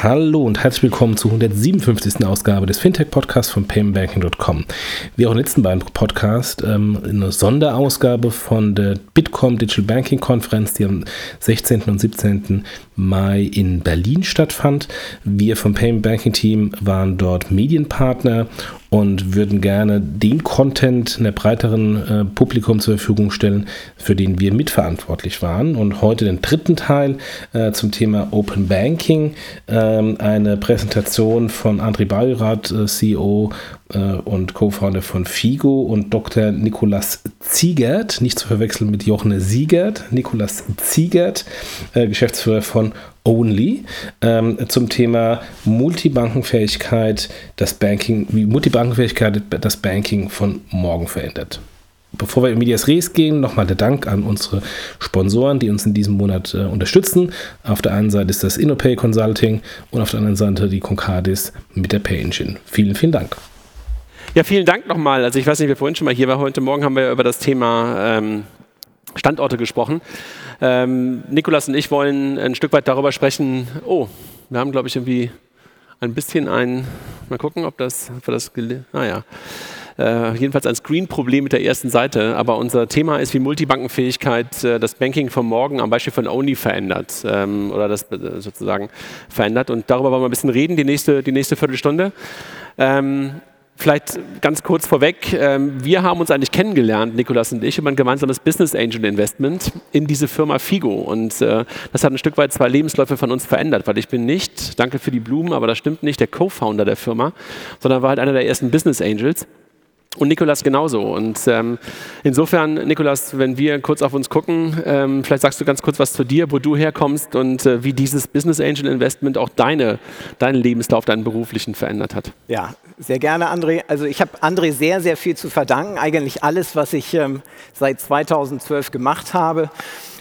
Hallo und herzlich willkommen zur 157. Ausgabe des Fintech-Podcasts von paymentbanking.com. Wie auch im letzten beiden Podcast, ähm, eine Sonderausgabe von der Bitkom Digital Banking Konferenz, die am 16. und 17. Mai in Berlin stattfand. Wir vom Payment Banking Team waren dort Medienpartner und würden gerne den Content einer breiteren äh, Publikum zur Verfügung stellen, für den wir mitverantwortlich waren. Und heute den dritten Teil äh, zum Thema Open Banking, äh, eine Präsentation von André Bayrath, äh, CEO äh, und Co-Founder von Figo und Dr. Nikolas Ziegert, nicht zu verwechseln mit Jochen Siegert, Nikolas Ziegert, äh, Geschäftsführer von Only ähm, zum Thema Multibankenfähigkeit, das Banking, wie Multibankenfähigkeit das Banking von morgen verändert. Bevor wir in Medias Res gehen, nochmal der Dank an unsere Sponsoren, die uns in diesem Monat äh, unterstützen. Auf der einen Seite ist das InnoPay Consulting und auf der anderen Seite die Concardis mit der Pay Engine. Vielen, vielen Dank. Ja, vielen Dank nochmal. Also ich weiß nicht, wer vorhin schon mal hier war. Heute Morgen haben wir über das Thema ähm, Standorte gesprochen. Ähm, Nikolas und ich wollen ein Stück weit darüber sprechen. Oh, wir haben, glaube ich, irgendwie ein bisschen ein, mal gucken, ob das, ob das, naja. Ah, äh, jedenfalls ein Screen-Problem mit der ersten Seite. Aber unser Thema ist, wie Multibankenfähigkeit äh, das Banking von morgen am Beispiel von Only verändert ähm, oder das äh, sozusagen verändert. Und darüber wollen wir ein bisschen reden, die nächste, die nächste Viertelstunde. Ähm, Vielleicht ganz kurz vorweg, ähm, wir haben uns eigentlich kennengelernt, Nikolas und ich, über ein gemeinsames Business Angel Investment in diese Firma Figo. Und äh, das hat ein Stück weit zwei Lebensläufe von uns verändert, weil ich bin nicht, danke für die Blumen, aber das stimmt nicht, der Co-Founder der Firma, sondern war halt einer der ersten Business Angels. Und Nikolas genauso. Und ähm, insofern, Nikolas, wenn wir kurz auf uns gucken, ähm, vielleicht sagst du ganz kurz was zu dir, wo du herkommst und äh, wie dieses Business Angel Investment auch deine, deinen Lebenslauf, deinen beruflichen verändert hat. Ja, sehr gerne, André. Also ich habe André sehr, sehr viel zu verdanken. Eigentlich alles, was ich ähm, seit 2012 gemacht habe.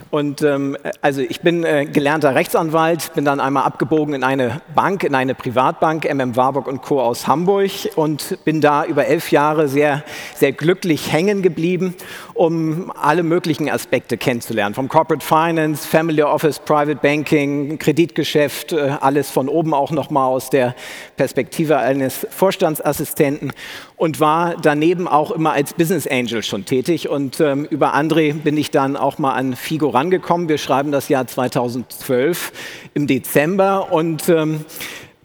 Und ähm, also ich bin äh, gelernter Rechtsanwalt, bin dann einmal abgebogen in eine Bank, in eine Privatbank, MM Warburg und Co. aus Hamburg und bin da über elf Jahre sehr, sehr glücklich hängen geblieben, um alle möglichen Aspekte kennenzulernen. Vom Corporate Finance, Family Office, Private Banking, Kreditgeschäft, äh, alles von oben auch nochmal aus der Perspektive eines Vorstandsassistenten und war daneben auch immer als Business Angel schon tätig. Und ähm, über André bin ich dann auch mal an Figo rangekommen. Wir schreiben das Jahr 2012 im Dezember und ähm,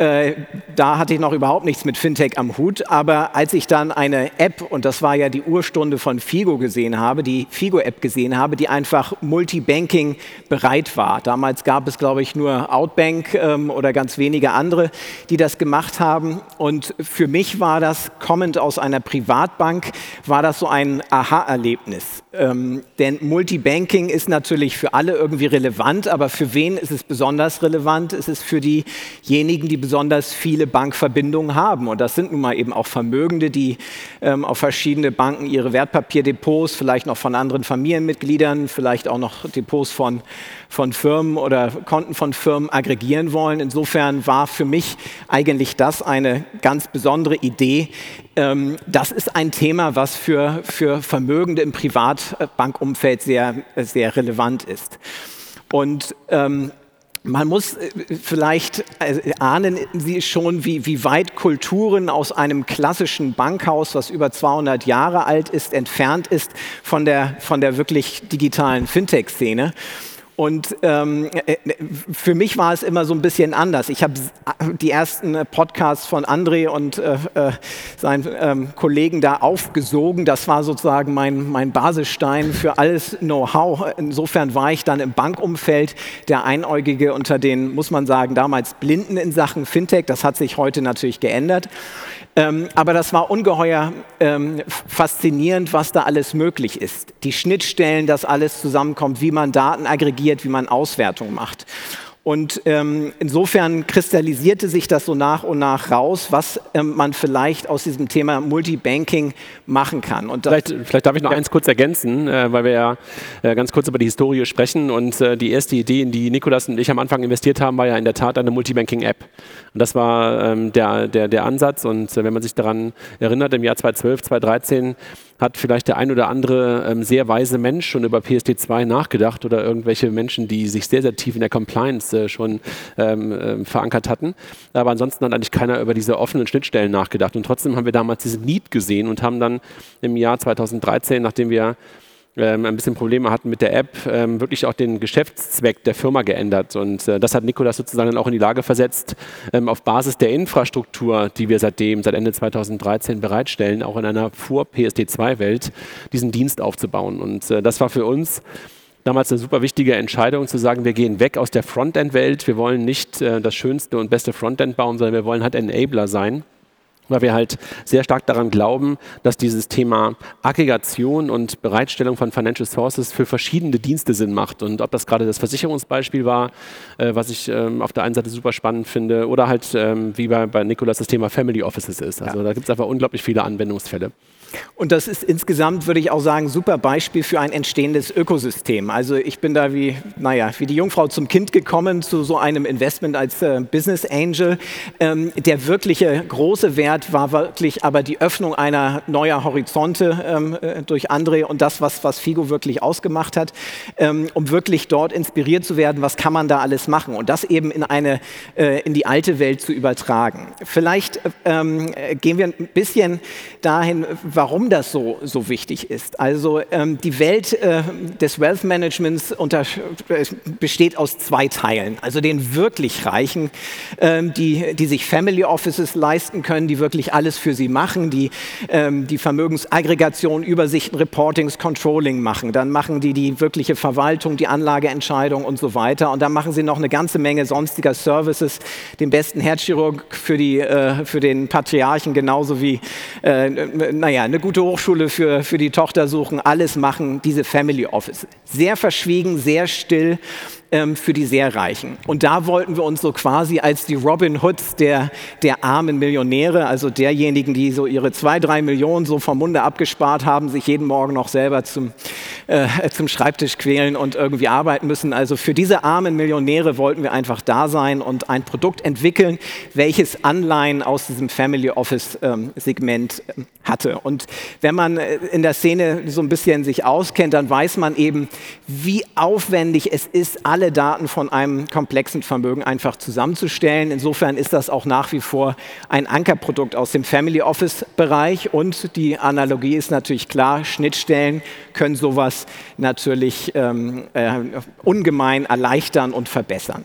äh, da hatte ich noch überhaupt nichts mit Fintech am Hut. Aber als ich dann eine App, und das war ja die Urstunde von Figo gesehen habe, die Figo-App gesehen habe, die einfach Multibanking bereit war. Damals gab es, glaube ich, nur Outbank ähm, oder ganz wenige andere, die das gemacht haben. Und für mich war das, kommend aus einer Privatbank, war das so ein Aha-Erlebnis. Ähm, denn Multibanking ist natürlich für alle irgendwie relevant, aber für wen ist es besonders relevant? Es ist für diejenigen, die besonders viele Bankverbindungen haben. Und das sind nun mal eben auch Vermögende, die ähm, auf verschiedene Banken ihre Wertpapierdepots, vielleicht noch von anderen Familienmitgliedern, vielleicht auch noch Depots von, von Firmen oder Konten von Firmen aggregieren wollen. Insofern war für mich eigentlich das eine ganz besondere Idee. Ähm, das ist ein Thema, was für, für Vermögende im Privatbankumfeld sehr, sehr relevant ist. Und ähm, man muss äh, vielleicht äh, ahnen Sie schon, wie, wie weit Kulturen aus einem klassischen Bankhaus, was über 200 Jahre alt ist, entfernt ist von der, von der wirklich digitalen Fintech-Szene. Und ähm, äh, für mich war es immer so ein bisschen anders. Ich habe die ersten Podcasts von André und äh, äh, seinen ähm, Kollegen da aufgesogen. Das war sozusagen mein, mein Basisstein für alles Know-how. Insofern war ich dann im Bankumfeld der Einäugige unter den, muss man sagen, damals Blinden in Sachen Fintech. Das hat sich heute natürlich geändert. Ähm, aber das war ungeheuer ähm, faszinierend, was da alles möglich ist. Die Schnittstellen, dass alles zusammenkommt, wie man Daten aggregiert, wie man Auswertung macht. Und ähm, insofern kristallisierte sich das so nach und nach raus, was ähm, man vielleicht aus diesem Thema Multibanking machen kann. Und vielleicht, vielleicht darf ich noch ja. eins kurz ergänzen, äh, weil wir ja äh, ganz kurz über die Historie sprechen. Und äh, die erste Idee, in die Nikolas und ich am Anfang investiert haben, war ja in der Tat eine Multibanking-App. Und das war ähm, der, der, der Ansatz. Und äh, wenn man sich daran erinnert, im Jahr 2012, 2013 hat vielleicht der ein oder andere ähm, sehr weise Mensch schon über PSD2 nachgedacht oder irgendwelche Menschen, die sich sehr, sehr tief in der Compliance äh, schon ähm, äh, verankert hatten. Aber ansonsten hat eigentlich keiner über diese offenen Schnittstellen nachgedacht. Und trotzdem haben wir damals diesen Need gesehen und haben dann im Jahr 2013, nachdem wir ähm, ein bisschen Probleme hatten mit der App, ähm, wirklich auch den Geschäftszweck der Firma geändert. Und äh, das hat Nikolas sozusagen dann auch in die Lage versetzt, ähm, auf Basis der Infrastruktur, die wir seitdem, seit Ende 2013 bereitstellen, auch in einer Vor-PSD2-Welt, diesen Dienst aufzubauen. Und äh, das war für uns damals eine super wichtige Entscheidung zu sagen, wir gehen weg aus der Frontend-Welt. Wir wollen nicht äh, das schönste und beste Frontend bauen, sondern wir wollen halt Enabler sein weil wir halt sehr stark daran glauben, dass dieses Thema Aggregation und Bereitstellung von Financial Sources für verschiedene Dienste Sinn macht. Und ob das gerade das Versicherungsbeispiel war, äh, was ich ähm, auf der einen Seite super spannend finde, oder halt ähm, wie bei, bei Nicolas das Thema Family Offices ist. Also ja. da gibt es einfach unglaublich viele Anwendungsfälle. Und das ist insgesamt, würde ich auch sagen, super Beispiel für ein entstehendes Ökosystem. Also ich bin da wie, naja, wie die Jungfrau zum Kind gekommen zu so einem Investment als äh, Business Angel. Ähm, der wirkliche große Wert war wirklich aber die Öffnung einer neuer Horizonte ähm, äh, durch André und das, was, was Figo wirklich ausgemacht hat, ähm, um wirklich dort inspiriert zu werden, was kann man da alles machen und das eben in, eine, äh, in die alte Welt zu übertragen. Vielleicht ähm, gehen wir ein bisschen dahin, warum das so, so wichtig ist. Also ähm, die Welt äh, des Wealth Managements äh, besteht aus zwei Teilen. Also den wirklich Reichen, ähm, die, die sich Family Offices leisten können, die wirklich alles für sie machen, die ähm, die Vermögensaggregation, Übersichten, Reportings, Controlling machen. Dann machen die die wirkliche Verwaltung, die Anlageentscheidung und so weiter. Und dann machen sie noch eine ganze Menge sonstiger Services, den besten Herzchirurg für, die, äh, für den Patriarchen genauso wie, äh, naja, eine gute Hochschule für, für die Tochter suchen, alles machen diese Family Office. Sehr verschwiegen, sehr still ähm, für die sehr Reichen. Und da wollten wir uns so quasi als die Robin Hoods der, der armen Millionäre, also derjenigen, die so ihre zwei, drei Millionen so vom Munde abgespart haben, sich jeden Morgen noch selber zum, äh, zum Schreibtisch quälen und irgendwie arbeiten müssen. Also für diese armen Millionäre wollten wir einfach da sein und ein Produkt entwickeln, welches Anleihen aus diesem Family Office ähm, Segment ähm, hatte. Und wenn man äh, in der Szene so ein bisschen sich auskennt, dann weiß man eben, wie aufwendig es ist, alle alle Daten von einem komplexen Vermögen einfach zusammenzustellen. Insofern ist das auch nach wie vor ein Ankerprodukt aus dem Family Office Bereich und die Analogie ist natürlich klar, Schnittstellen können sowas natürlich ähm, äh, ungemein erleichtern und verbessern.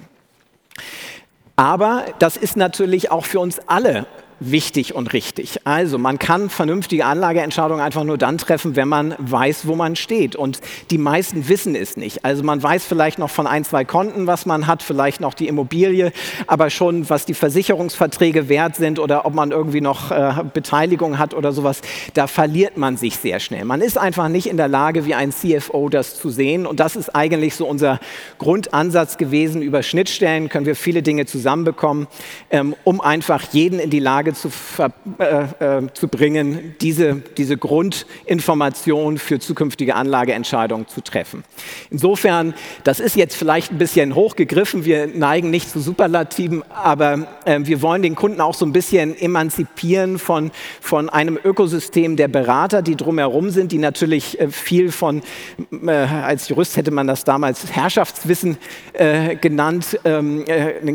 Aber das ist natürlich auch für uns alle wichtig und richtig. Also man kann vernünftige Anlageentscheidungen einfach nur dann treffen, wenn man weiß, wo man steht. Und die meisten wissen es nicht. Also man weiß vielleicht noch von ein, zwei Konten, was man hat, vielleicht noch die Immobilie, aber schon, was die Versicherungsverträge wert sind oder ob man irgendwie noch äh, Beteiligung hat oder sowas, da verliert man sich sehr schnell. Man ist einfach nicht in der Lage, wie ein CFO das zu sehen. Und das ist eigentlich so unser Grundansatz gewesen. Über Schnittstellen können wir viele Dinge zusammenbekommen, ähm, um einfach jeden in die Lage Lage zu, äh, äh, zu bringen, diese, diese Grundinformation für zukünftige Anlageentscheidungen zu treffen. Insofern, das ist jetzt vielleicht ein bisschen hochgegriffen, wir neigen nicht zu Superlativen, aber äh, wir wollen den Kunden auch so ein bisschen emanzipieren von, von einem Ökosystem der Berater, die drumherum sind, die natürlich äh, viel von, äh, als Jurist hätte man das damals Herrschaftswissen äh, genannt, ähm,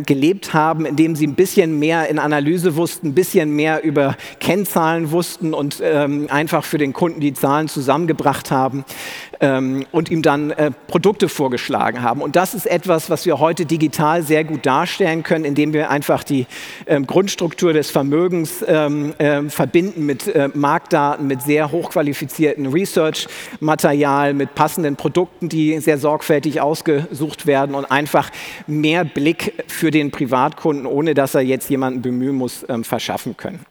gelebt haben, indem sie ein bisschen mehr in Analyse wussten, bisschen mehr über Kennzahlen wussten und ähm, einfach für den Kunden die Zahlen zusammengebracht haben ähm, und ihm dann äh, Produkte vorgeschlagen haben. Und das ist etwas, was wir heute digital sehr gut darstellen können, indem wir einfach die ähm, Grundstruktur des Vermögens ähm, äh, verbinden mit äh, Marktdaten, mit sehr hochqualifizierten Research-Material, mit passenden Produkten, die sehr sorgfältig ausgesucht werden und einfach mehr Blick für den Privatkunden, ohne dass er jetzt jemanden bemühen muss, ähm, verschaffen können.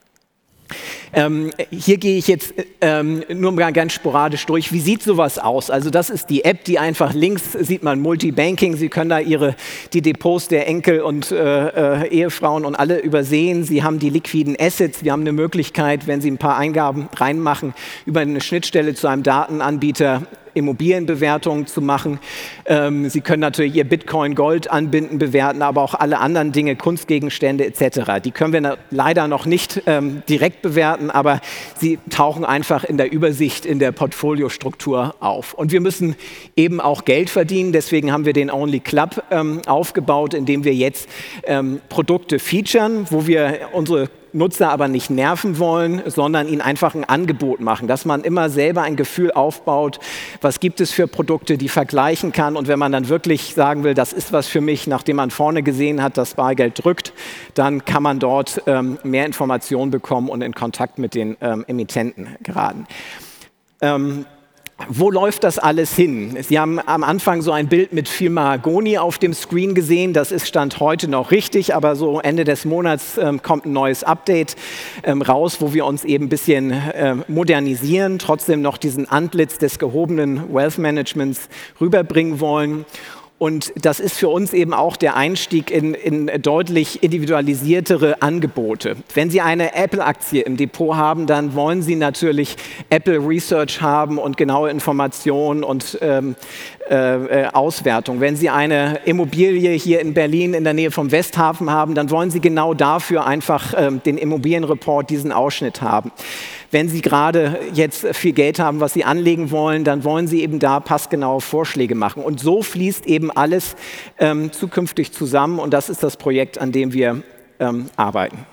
Ähm, hier gehe ich jetzt ähm, nur mal ganz sporadisch durch. Wie sieht sowas aus? Also das ist die App, die einfach links sieht man Multibanking. Sie können da ihre, die Depots der Enkel und äh, äh, Ehefrauen und alle übersehen. Sie haben die liquiden Assets. Wir haben eine Möglichkeit, wenn Sie ein paar Eingaben reinmachen, über eine Schnittstelle zu einem Datenanbieter Immobilienbewertungen zu machen. Ähm, Sie können natürlich Ihr Bitcoin Gold anbinden, bewerten, aber auch alle anderen Dinge, Kunstgegenstände etc. Die können wir leider noch nicht ähm, direkt bewerten, aber sie tauchen einfach in der Übersicht in der Portfoliostruktur auf. Und wir müssen eben auch Geld verdienen. Deswegen haben wir den Only Club ähm, aufgebaut, in dem wir jetzt ähm, Produkte featuren, wo wir unsere Nutzer aber nicht nerven wollen, sondern ihnen einfach ein Angebot machen, dass man immer selber ein Gefühl aufbaut, was gibt es für Produkte, die vergleichen kann. Und wenn man dann wirklich sagen will, das ist was für mich, nachdem man vorne gesehen hat, dass Bargeld drückt, dann kann man dort ähm, mehr Informationen bekommen und in Kontakt mit den ähm, Emittenten geraten. Ähm, wo läuft das alles hin? Sie haben am Anfang so ein Bild mit viel Mahagoni auf dem Screen gesehen. Das ist Stand heute noch richtig, aber so Ende des Monats ähm, kommt ein neues Update ähm, raus, wo wir uns eben ein bisschen ähm, modernisieren, trotzdem noch diesen Antlitz des gehobenen Wealth Managements rüberbringen wollen. Und das ist für uns eben auch der Einstieg in, in deutlich individualisiertere Angebote. Wenn Sie eine Apple-Aktie im Depot haben, dann wollen Sie natürlich Apple Research haben und genaue Informationen und ähm, äh, äh, Auswertung. Wenn Sie eine Immobilie hier in Berlin in der Nähe vom Westhafen haben, dann wollen Sie genau dafür einfach äh, den Immobilienreport, diesen Ausschnitt haben. Wenn Sie gerade jetzt viel Geld haben, was Sie anlegen wollen, dann wollen Sie eben da passgenaue Vorschläge machen. Und so fließt eben alles ähm, zukünftig zusammen und das ist das Projekt, an dem wir ähm, arbeiten.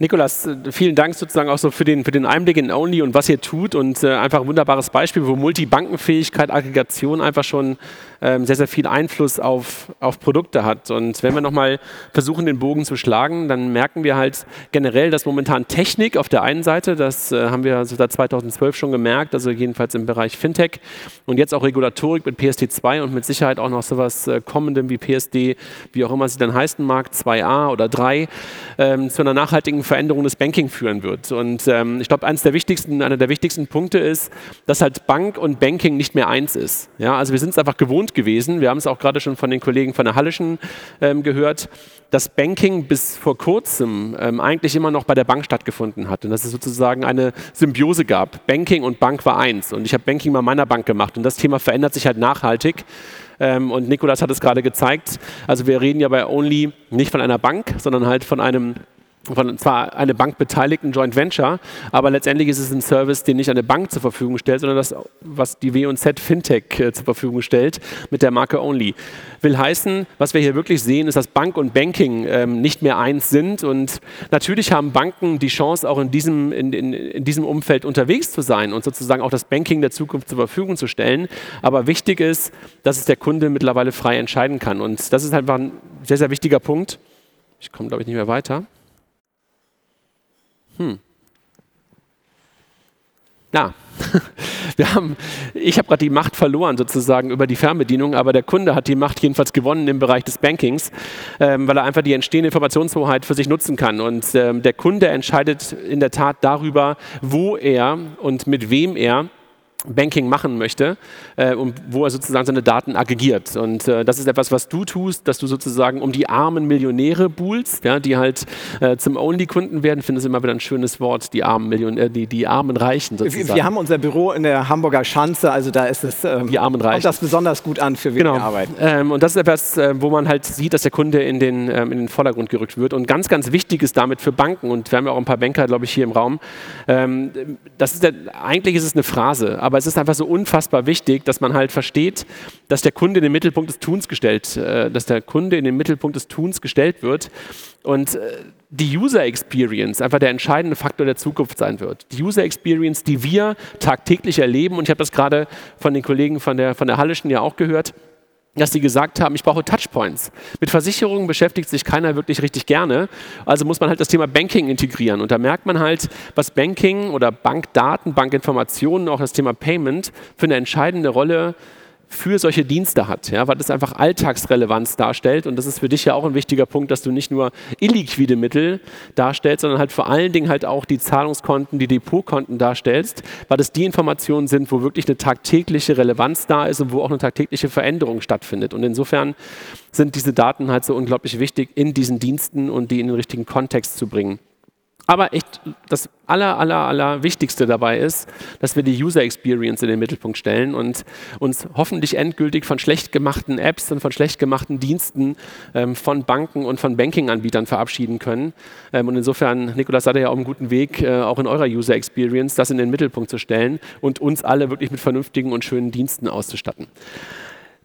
Nikolas, vielen Dank sozusagen auch so für den, für den Einblick in Only und was ihr tut und äh, einfach ein wunderbares Beispiel, wo Multibankenfähigkeit, Aggregation einfach schon ähm, sehr, sehr viel Einfluss auf, auf Produkte hat. Und wenn wir nochmal versuchen, den Bogen zu schlagen, dann merken wir halt generell, dass momentan Technik auf der einen Seite, das äh, haben wir seit 2012 schon gemerkt, also jedenfalls im Bereich Fintech und jetzt auch Regulatorik mit PSD2 und mit Sicherheit auch noch sowas äh, kommendem wie PSD, wie auch immer sie dann heißen mag, 2a oder 3, ähm, zu einer nachhaltigen Veränderung des Banking führen wird. Und ähm, ich glaube, eines der wichtigsten, einer der wichtigsten Punkte ist, dass halt Bank und Banking nicht mehr eins ist. Ja, also wir sind es einfach gewohnt gewesen. Wir haben es auch gerade schon von den Kollegen von der Hallischen ähm, gehört, dass Banking bis vor kurzem ähm, eigentlich immer noch bei der Bank stattgefunden hat und dass es sozusagen eine Symbiose gab. Banking und Bank war eins und ich habe Banking bei meiner Bank gemacht und das Thema verändert sich halt nachhaltig. Ähm, und Nikolas hat es gerade gezeigt. Also wir reden ja bei Only nicht von einer Bank, sondern halt von einem von zwar eine Bank beteiligten Joint Venture, aber letztendlich ist es ein Service, den nicht eine Bank zur Verfügung stellt, sondern das, was die W&Z Fintech äh, zur Verfügung stellt mit der Marke Only. Will heißen, was wir hier wirklich sehen, ist, dass Bank und Banking ähm, nicht mehr eins sind und natürlich haben Banken die Chance, auch in diesem, in, in, in diesem Umfeld unterwegs zu sein und sozusagen auch das Banking der Zukunft zur Verfügung zu stellen. Aber wichtig ist, dass es der Kunde mittlerweile frei entscheiden kann und das ist einfach ein sehr, sehr wichtiger Punkt. Ich komme, glaube ich, nicht mehr weiter. Hm. Ja, wir haben, ich habe gerade die Macht verloren sozusagen über die Fernbedienung, aber der Kunde hat die Macht jedenfalls gewonnen im Bereich des Bankings, ähm, weil er einfach die entstehende Informationshoheit für sich nutzen kann. Und ähm, der Kunde entscheidet in der Tat darüber, wo er und mit wem er Banking machen möchte äh, und wo er sozusagen seine Daten aggregiert. Und äh, das ist etwas, was du tust, dass du sozusagen um die armen Millionäre buhlst, ja, die halt äh, zum Only-Kunden werden. Ich finde es immer wieder ein schönes Wort, die armen Millionäre, äh, die, die armen Reichen sozusagen. Wir, wir, haben unser Büro in der Hamburger Schanze, also da ist es ähm, die armen Reichen. kommt das besonders gut an, für wen genau. wir arbeiten. Ähm, und das ist etwas, äh, wo man halt sieht, dass der Kunde in den, ähm, in den Vordergrund gerückt wird. Und ganz, ganz wichtig ist damit für Banken, und wir haben ja auch ein paar Banker, glaube ich, hier im Raum, ähm, das ist der, eigentlich ist es eine Phrase, aber aber es ist einfach so unfassbar wichtig, dass man halt versteht, dass der Kunde in den Mittelpunkt des Tuns gestellt, äh, dass der Kunde in den Mittelpunkt des Tuns gestellt wird und äh, die User Experience einfach der entscheidende Faktor der Zukunft sein wird. Die User Experience, die wir tagtäglich erleben und ich habe das gerade von den Kollegen von der, von der Hallischen ja auch gehört, dass sie gesagt haben, ich brauche Touchpoints. Mit Versicherungen beschäftigt sich keiner wirklich richtig gerne, also muss man halt das Thema Banking integrieren. Und da merkt man halt, was Banking oder Bankdaten, Bankinformationen, auch das Thema Payment für eine entscheidende Rolle für solche Dienste hat, ja, weil das einfach Alltagsrelevanz darstellt. Und das ist für dich ja auch ein wichtiger Punkt, dass du nicht nur illiquide Mittel darstellst, sondern halt vor allen Dingen halt auch die Zahlungskonten, die Depotkonten darstellst, weil das die Informationen sind, wo wirklich eine tagtägliche Relevanz da ist und wo auch eine tagtägliche Veränderung stattfindet. Und insofern sind diese Daten halt so unglaublich wichtig in diesen Diensten und die in den richtigen Kontext zu bringen. Aber echt, das aller, aller, aller Wichtigste dabei ist, dass wir die User Experience in den Mittelpunkt stellen und uns hoffentlich endgültig von schlecht gemachten Apps und von schlecht gemachten Diensten ähm, von Banken und von Banking-Anbietern verabschieden können. Ähm, und insofern, Nikolas, seid ihr ja auf einem guten Weg, äh, auch in eurer User Experience das in den Mittelpunkt zu stellen und uns alle wirklich mit vernünftigen und schönen Diensten auszustatten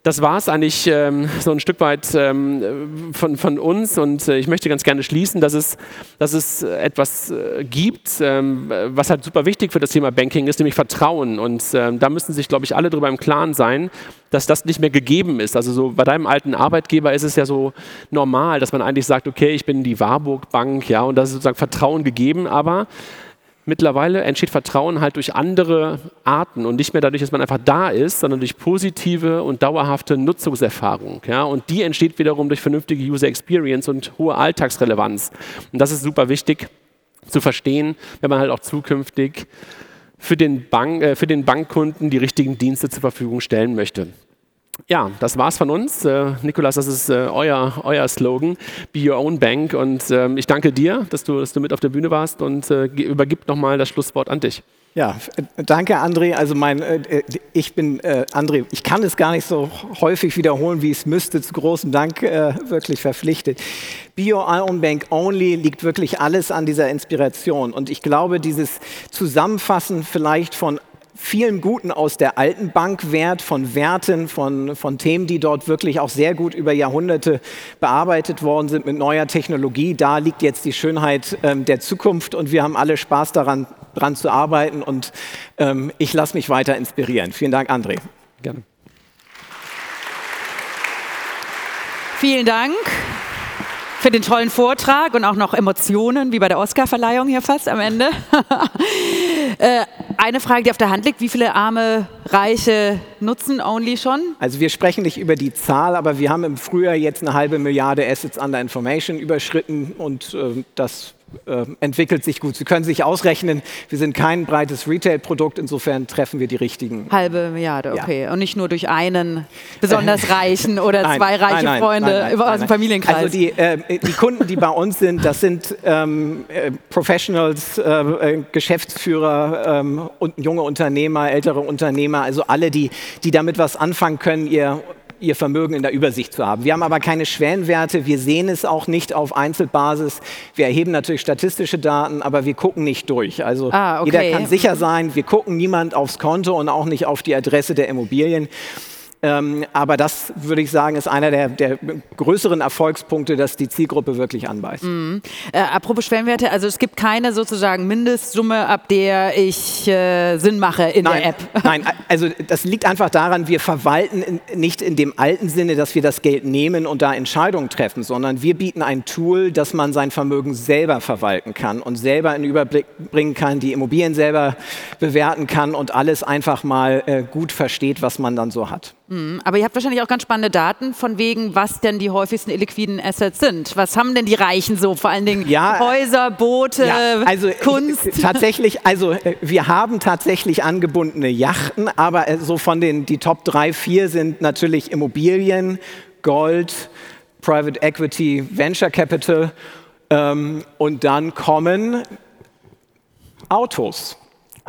das war es eigentlich ähm, so ein Stück weit ähm, von, von, uns und äh, ich möchte ganz gerne schließen, dass es, dass es etwas äh, gibt, ähm, was halt super wichtig für das Thema Banking ist, nämlich Vertrauen. Und ähm, da müssen sich, glaube ich, alle darüber im Klaren sein, dass das nicht mehr gegeben ist. Also so bei deinem alten Arbeitgeber ist es ja so normal, dass man eigentlich sagt, okay, ich bin die Warburg Bank, ja, und da ist sozusagen Vertrauen gegeben, aber mittlerweile entsteht Vertrauen halt durch andere Arten und nicht mehr dadurch, dass man einfach da ist, sondern durch positive und dauerhafte Nutzungserfahrung. Ja? Und die entsteht wiederum durch vernünftige User Experience und hohe Alltagsrelevanz. Und das ist super wichtig zu verstehen, wenn man halt auch zukünftig für den, Bank, äh, für den Bankkunden die richtigen Dienste zur Verfügung stellen möchte. Ja, das war's von uns. Äh, Nikolas, das ist äh, euer, euer Slogan, Be Your Own Bank. Und ähm, ich danke dir, dass du, dass du mit auf der Bühne warst und äh, übergib nochmal das Schlusswort an dich. Ja, danke André. Also mein, äh, ich bin äh, André. Ich kann es gar nicht so häufig wiederholen, wie es müsste. Zu großem Dank äh, wirklich verpflichtet. Be Your Own Bank Only liegt wirklich alles an dieser Inspiration. Und ich glaube, dieses Zusammenfassen vielleicht von vielen Guten aus der alten Bankwert, von Werten, von, von Themen, die dort wirklich auch sehr gut über Jahrhunderte bearbeitet worden sind mit neuer Technologie. Da liegt jetzt die Schönheit ähm, der Zukunft und wir haben alle Spaß daran, daran zu arbeiten und ähm, ich lasse mich weiter inspirieren. Vielen Dank, André. Gerne. Vielen Dank für den tollen Vortrag und auch noch Emotionen, wie bei der Oscarverleihung hier fast am Ende. äh, eine Frage, die auf der Hand liegt, wie viele arme Reiche nutzen Only schon? Also wir sprechen nicht über die Zahl, aber wir haben im Frühjahr jetzt eine halbe Milliarde Assets under Information überschritten und äh, das äh, entwickelt sich gut. Sie können sich ausrechnen, wir sind kein breites Retail-Produkt, insofern treffen wir die richtigen. Halbe Milliarde, okay. Ja. Und nicht nur durch einen besonders reichen oder nein, zwei reiche nein, Freunde nein, aus dem Familienkreis. Also die, äh, die, Kunden, die bei uns sind, das sind ähm, äh, Professionals, äh, äh, Geschäftsführer ähm, und junge Unternehmer, ältere Unternehmer, also alle, die, die damit was anfangen können, ihr ihr Vermögen in der Übersicht zu haben. Wir haben aber keine Schwellenwerte, wir sehen es auch nicht auf Einzelbasis. Wir erheben natürlich statistische Daten, aber wir gucken nicht durch. Also ah, okay. jeder kann sicher sein, wir gucken niemand aufs Konto und auch nicht auf die Adresse der Immobilien. Ähm, aber das würde ich sagen, ist einer der, der, größeren Erfolgspunkte, dass die Zielgruppe wirklich anbeißt. Mhm. Äh, apropos Schwellenwerte, also es gibt keine sozusagen Mindestsumme, ab der ich äh, Sinn mache in nein, der App. Nein, also das liegt einfach daran, wir verwalten in, nicht in dem alten Sinne, dass wir das Geld nehmen und da Entscheidungen treffen, sondern wir bieten ein Tool, dass man sein Vermögen selber verwalten kann und selber in den Überblick bringen kann, die Immobilien selber bewerten kann und alles einfach mal äh, gut versteht, was man dann so hat. Mhm, aber ihr habt wahrscheinlich auch ganz spannende Daten von wegen, was denn die häufigsten illiquiden Assets sind. Was haben denn die Reichen so? Vor allen Dingen ja, Häuser, Boote, ja, also Kunst. Ich, tatsächlich, also äh, wir haben tatsächlich angebundene Yachten, aber äh, so von den die Top 3, 4 sind natürlich Immobilien, Gold, Private Equity, Venture Capital ähm, und dann kommen Autos.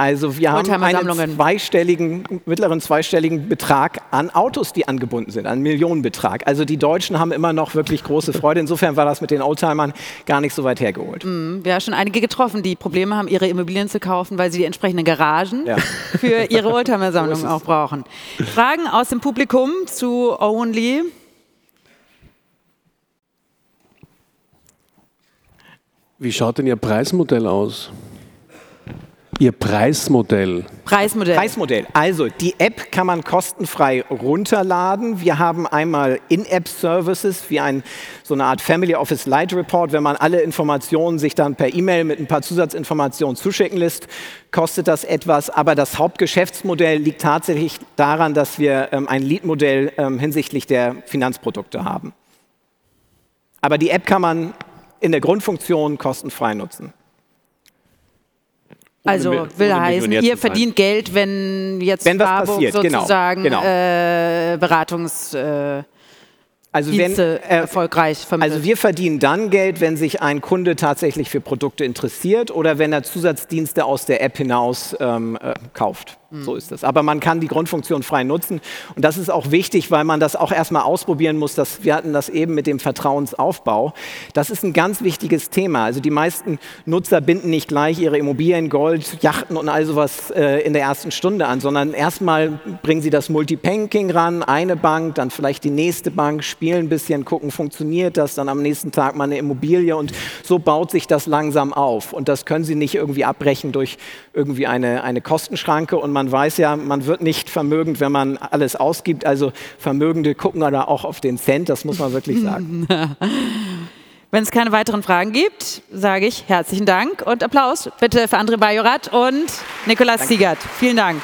Also wir haben einen zweistelligen, mittleren zweistelligen Betrag an Autos, die angebunden sind, einen Millionenbetrag. Also die Deutschen haben immer noch wirklich große Freude. Insofern war das mit den Oldtimern gar nicht so weit hergeholt. Mm, wir haben schon einige getroffen, die Probleme haben, ihre Immobilien zu kaufen, weil sie die entsprechenden Garagen ja. für ihre Oldtimer-Sammlung auch brauchen. Fragen aus dem Publikum zu Only? Wie schaut denn Ihr Preismodell aus? Ihr Preismodell. Preismodell. Preismodell. Also die App kann man kostenfrei runterladen. Wir haben einmal In-App-Services wie ein, so eine Art Family Office Light Report. Wenn man alle Informationen sich dann per E-Mail mit ein paar Zusatzinformationen zuschicken lässt, kostet das etwas. Aber das Hauptgeschäftsmodell liegt tatsächlich daran, dass wir ähm, ein Lead-Modell ähm, hinsichtlich der Finanzprodukte haben. Aber die App kann man in der Grundfunktion kostenfrei nutzen. Also Ohne- will ohne heißen, ihr verdient Geld, wenn jetzt Wenn passiert, genau, sozusagen genau. Äh, Beratungs äh, Also, wenn, äh, erfolgreich vermittelt. also wir verdienen dann Geld, wenn sich ein Kunde tatsächlich für Produkte interessiert oder wenn er Zusatzdienste aus der App hinaus ähm, äh, kauft. So ist es. Aber man kann die Grundfunktion frei nutzen. Und das ist auch wichtig, weil man das auch erstmal ausprobieren muss. Das, wir hatten das eben mit dem Vertrauensaufbau. Das ist ein ganz wichtiges Thema. Also die meisten Nutzer binden nicht gleich ihre Immobilien, Gold, Yachten und all sowas äh, in der ersten Stunde an, sondern erstmal bringen sie das Multibanking ran, eine Bank, dann vielleicht die nächste Bank, spielen ein bisschen, gucken, funktioniert das, dann am nächsten Tag mal eine Immobilie und so baut sich das langsam auf. Und das können sie nicht irgendwie abbrechen durch irgendwie eine, eine Kostenschranke und man weiß ja, man wird nicht vermögend, wenn man alles ausgibt. Also Vermögende gucken da auch auf den Cent, das muss man wirklich sagen. Wenn es keine weiteren Fragen gibt, sage ich herzlichen Dank und Applaus bitte für André Bajorat und Nikolaus Ziegert. Vielen Dank.